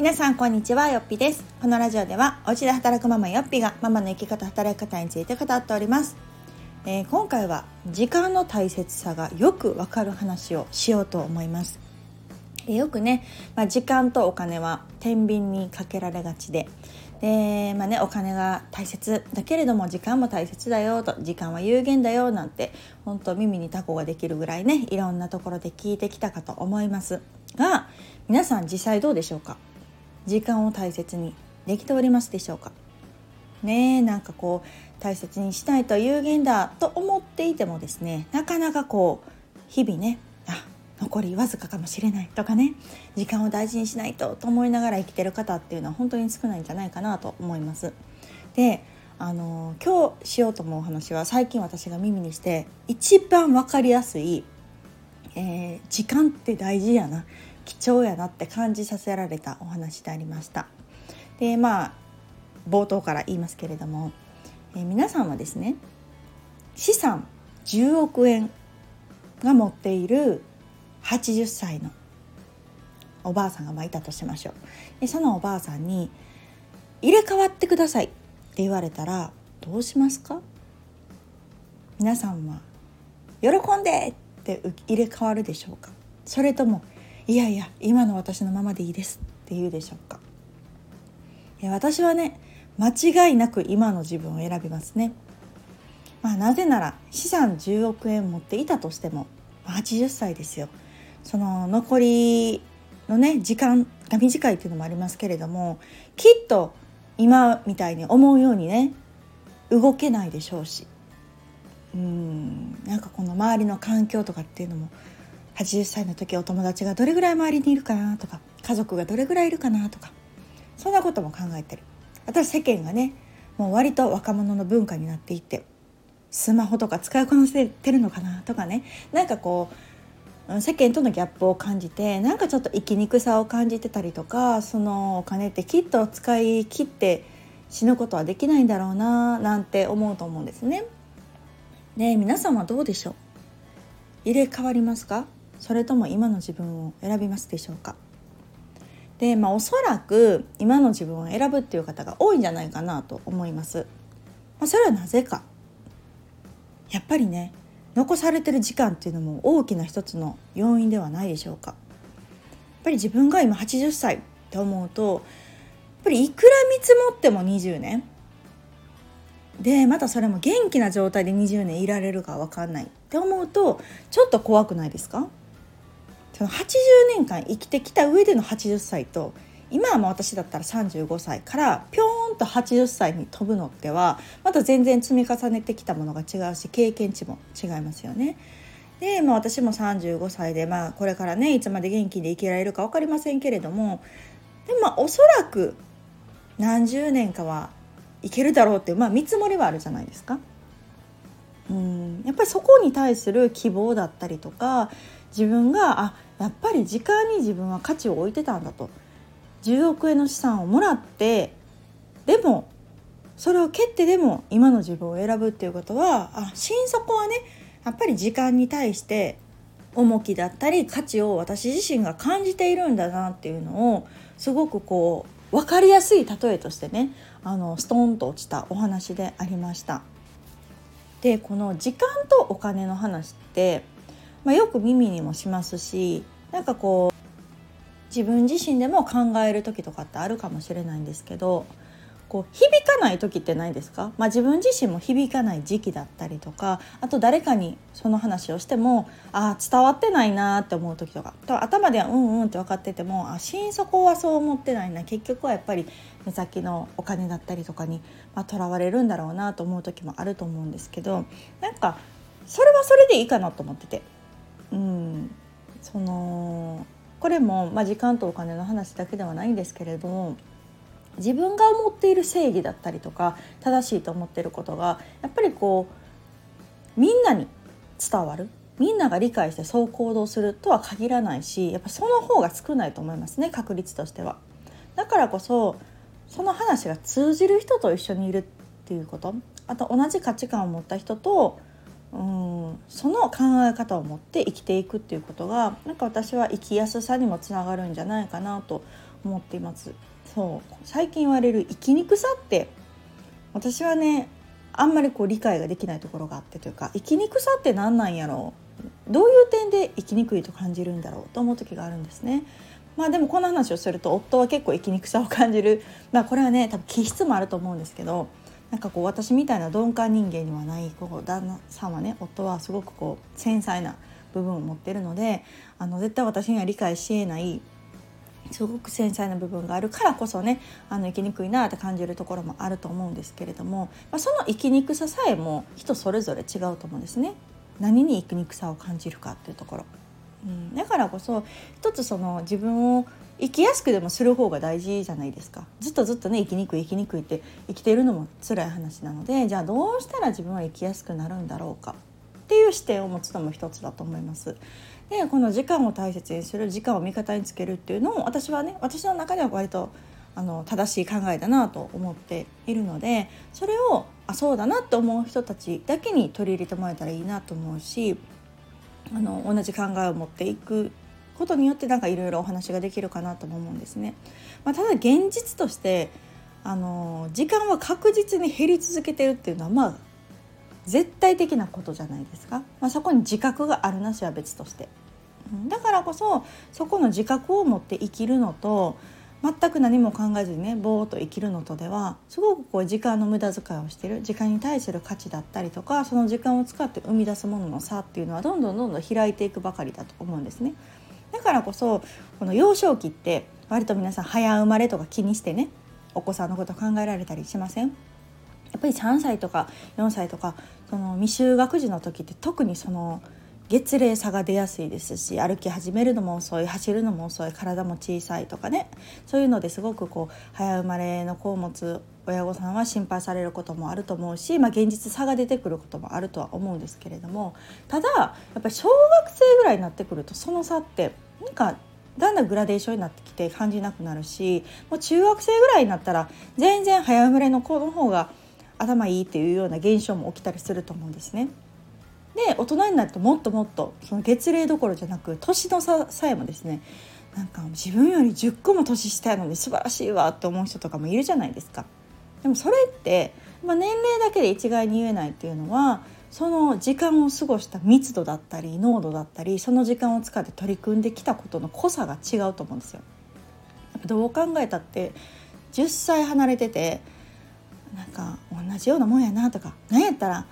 皆さんこんにちはよっぴです。このラジオではお家で働くママよっぴがママの生き方働き方について語っております、えー、今回は時間の大切さがよくわかる話をしようと思います。よくね、まあ、時間とお金は天秤にかけられがちで。で、まあね、お金が大切だけれども時間も大切だよと時間は有限だよなんて本当耳にタコができるぐらいねいろんなところで聞いてきたかと思いますが皆さん実際どうでしょうか？時間を大切にできておりますでしょうか？ねなんかこう大切にしないと有限だと思っていてもですねなかなかこう日々ねあ残りわずかかもしれないとかね時間を大事にしないとと思いながら生きてる方っていうのは本当に少ないんじゃないかなと思います。であの今日しようと思うお話は最近私が耳にして一番分かりやすい、えー、時間って大事やな貴重やなって感じさせられたお話でありました。でまあ冒頭から言いますけれども、えー、皆さんはですね資産10億円が持っている80歳のおばあさんがいたとしましょうでそのおばあさんに「入れ替わってください」って言われたらどうしますか？皆さんは「喜んで!」って入れ替わるでしょうか？それとも「いやいや今の私のままでいいです」って言うでしょうか。私はね間違いなく今の自分を選びますね。まあ、なぜなら資産10億円持っていたとしても80歳ですよ。その残りのね時間が短いっていうのもありますけれどもきっと今みたいに思うようにね動けないでしょうし。うんなんかこの周りの環境とかっていうのも80歳の時お友達がどれぐらい周りにいるかなとか家族がどれぐらいいるかなとかそんなことも考えてる。私世間がねもう割と若者の文化になっていってスマホとか使いこなせてるのかなとかねなんかこう世間とのギャップを感じてなんかちょっと生きにくさを感じてたりとかそのお金ってきっと使い切って死ぬことはできないんだろうななんて思うと思うんですね。で皆さんはどうでしょう？入れ替わりますか？それとも今の自分を選びますでしょうか？でまあおそらく今の自分を選ぶっていう方が多いんじゃないかなと思います。まあ、それはなぜかやっぱりね残されてる時間っていうのも大きな一つの要因ではないでしょうか。やっぱり自分が今80歳って思うとやっぱりいくら見積もっても20年でまたそれも元気な状態で20年いられるか分かんないって思うとちょっと怖くないですか？その80年間生きてきた上での80歳と今はもう私だったら35歳からぴょーんと80歳に飛ぶのってはまた全然積み重ねてきたものが違うし経験値も違いますよね。で、まあ、私も35歳で、まあ、これからねいつまで元気で生きられるか分かりませんけれどもでもまあおそらく何十年かはいけるだろうっていう、まあ、見積もりはあるじゃないですか。うんやっぱりそこに対する希望だったりとか自分があやっぱり時間に自分は価値を置いてたんだと10億円の資産をもらってでもそれを蹴ってでも今の自分を選ぶっていうことはあ心底はねやっぱり時間に対して重きだったり価値を私自身が感じているんだなっていうのをすごくこう分かりやすい例えとしてねあのストーンと落ちたお話でありました。でこの時間とお金の話って、まあ、よく耳にもしますしなんかこう自分自身でも考える時とかってあるかもしれないんですけどこう響かない時ってないですか、まあ、自分自身も響かない時期だったりとかあと誰かにその話をしてもあ伝わってないなって思う時とかと頭ではうんうんって分かっててもあ心底はそう思ってないな結局はやっぱり目先のお金だったりとかにとら、まあ、われるんだろうなと思う時もあると思うんですけどなんかそれはそれでいいかなと思ってて。うんそのこれも、まあ、時間とお金の話だけではないんですけれども自分が思っている正義だったりとか正しいと思ってることがやっぱりこうみんなに伝わるみんなが理解してそう行動するとは限らないしやっぱその方が少ないと思いますね確率としては。だからこそその話が通じる人と一緒にいるっていうことあと同じ価値観を持った人とうん。その考え方を持って生きていくっていうことがなんか私は生きやすさにもつながるんじゃないかなと思っています。そう。最近言われる生きにくさって私はねあんまりこう理解ができないところがあってというか生きにくさって何なんやろう？どういう点で生きにくいと感じるんだろうと思う時があるんですね。まあでもこんな話をすると夫は結構生きにくさを感じる。まあこれはね多分気質もあると思うんですけどなんかこう私みたいな鈍感人間にはないこう旦那さんはね夫はすごくこう繊細な部分を持ってるのであの絶対私には理解しえないすごく繊細な部分があるからこそねあの生きにくいなって感じるところもあると思うんですけれども、まあ、その生きにくささえも人それぞれ違うと思うんですね。何に生きにくさを感じるかっていうところ。うん、だからこそ一つその自分を生きやすくでもする方が大事じゃないですかずっとずっとね生きにくい生きにくいって生きているのも辛い話なのでじゃあどうしたら自分は生きやすくなるんだろうかっていう視点を持つのも一つだと思います。でこの時間を大切にする時間を味方につけるっていうのを私はね私の中では割とあの正しい考えだなと思っているのでそれをあそうだなと思う人たちだけに取り入れてもらえたらいいなと思うしあの同じ考えを持っていくことによってなんかいろいろお話ができるかなとも思うんですね。まあ、ただ現実としてあの時間は確実に減り続けてるっていうのはまあ絶対的なことじゃないですか、まあ、そこに自覚があるなしは別としてだからこそそこの自覚を持って生きるのと全く何も考えずにねぼーっと生きるのとではすごくこう時間の無駄遣いをしてる時間に対する価値だったりとかその時間を使って生み出すものの差っていうのはどんどんどんどん開いていくばかりだと思うんですね。だからこそこの幼少期って割と皆さん早生まれとか気にしてねお子さんのこと考えられたりしません？やっぱり3歳とか4歳とかその未就学児の時って特にその月齢差が出やすいですし歩き始めるのも遅い走るのも遅い体も小さいとかねそういうのですごくこう早生まれの子を持つ親御さんは心配されることもあると思うし、まあ、現実差が出てくることもあるとは思うんですけれどもただやっぱり小学生ぐらいになってくるとその差ってなんかだんだんグラデーションになってきて感じなくなるしもう中学生ぐらいになったら全然早生まれの子の方が頭いいっていうような現象も起きたりすると思うんですね。で大人になるともっともっとその月齢どころじゃなく年の差さえもですねなんか自分より10個も年下やのに素晴らしいわって思う人とかもいるじゃないですか。でもそれって、まあ、年齢だけで一概に言えないっていうのはその時間を過ごした密度だったり濃度だったりその時間を使って取り組んできたことの濃さが違うと思うんですよ。どう考えたって10歳離れててなんか同じようなもんやなとか何やったら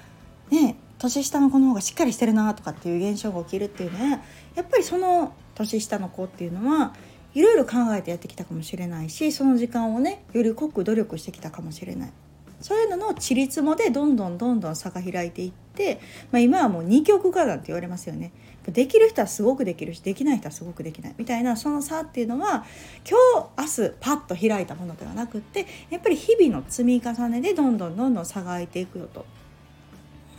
ね年下の子の方がしっかりしてるなとかっていう現象が起きるっていうのはやっぱりその年下の子っていうのはいろいろ考えてやってきたかもしれないしその時間をねより濃く努力してきたかもしれないそういうののちりつもでどんどんどんどん差が開いていって、まあ、今はもう二極化なんて言われますよね。できる人はすごくできるしできない人はすごくできないみたいなその差っていうのは今日明日パッと開いたものではなくってやっぱり日々の積み重ねでどんどんどんどん差が開いていくよと。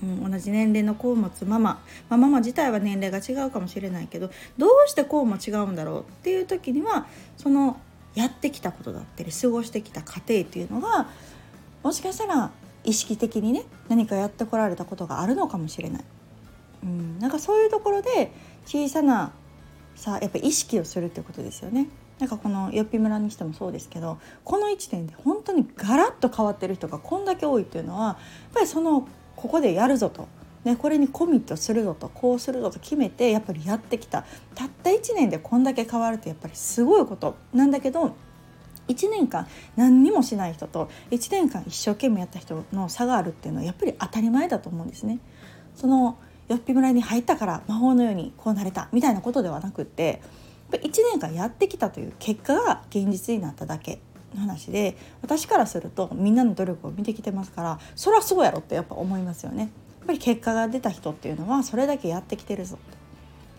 うん、同じ年齢の子を持つママ、まあ、ママ自体は年齢が違うかもしれないけどどうしてこうも違うんだろうっていう時にはそのやってきたことだったり過ごしてきた過程っていうのがもしかしたら意識的にね何かやってこられたことがあるのかもしれない。うん、なんかそういうところで小さなさやっぱ意識をするってことですよね。なんかこのよっぴ村にしてもそうですけどこの1年で本当にガラッと変わってる人がこんだけ多いっていうのはやっぱりそのここでやるぞと、ね、これにコミットするぞと。こうするぞと決めてやっぱりやってきた。たった1年でこんだけ変わるってやっぱりすごいこと。なんだけど1年間何にもしない人と1年間一生懸命やった人の差があるっていうのはやっぱり当たり前だと思うんですね。そのよっぴ村に入ったから魔法のようにこうなれたみたいなことではなくって1年間やってきたという結果が現実になっただけ。話で私からするとみんなの努力を見てきてますからそりゃそうやろってやっぱ思いますよね。やっぱり結果が出た人っていうのはそれだけやってきてるぞ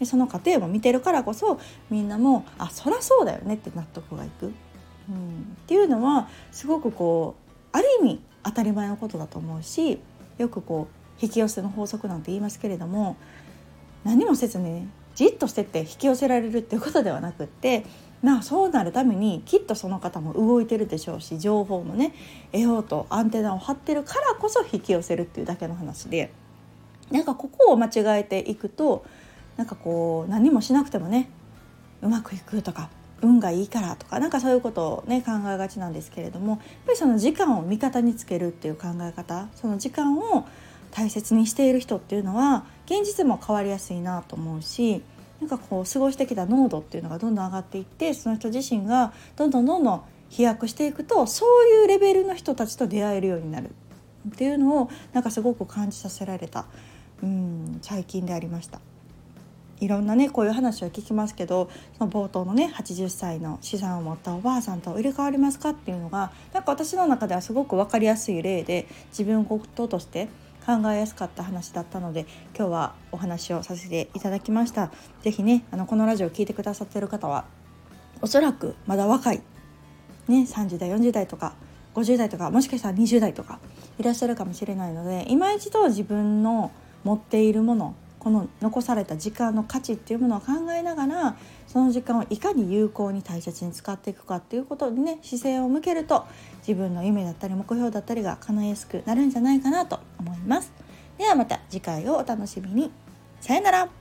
でその過程も見てるからこそみんなもあそりゃそうだよねって納得がいく。うん、っていうのはすごくこうある意味当たり前のことだと思うしよくこう引き寄せの法則なんて言いますけれども何もせずに、ね、じっとしてって引き寄せられるっていうことではなくってまあそうなるためにきっとその方も動いてるでしょうし情報もね得ようとアンテナを張ってるからこそ引き寄せるっていうだけの話でなんかここを間違えていくとなんかこう何もしなくてもねうまくいくとか運がいいからとかなんかそういうことをね考えがちなんですけれどもやっぱりその時間を味方につけるっていう考え方その時間を大切にしている人っていうのは現実も変わりやすいなと思うしなんかこう過ごしてきた濃度っていうのがどんどん上がっていってその人自身がどんどんどんどん飛躍していくとそういうレベルの人たちと出会えるようになるっていうのをなんかすごく感じさせられたうん最近でありました。いろんなねこういう話を聞きますけどその冒頭のね80歳の資産を持ったおばあさんと入れ替わりますかっていうのがなんか私の中ではすごく分かりやすい例で自分事として考えやすかった話だったので今日はお話をさせていただきました。是非ねあのこのラジオを聴いてくださってる方はおそらくまだ若い。ね30代40代とか50代とかもしかしたら20代とかいらっしゃるかもしれないので今一度自分の持っているものこの残された時間の価値っていうものを考えながらその時間をいかに有効に大切に使っていくかっていうことにね姿勢を向けると自分の夢だったり目標だったりが叶えやすくなるんじゃないかなと思います。ではまた次回をお楽しみに。さよなら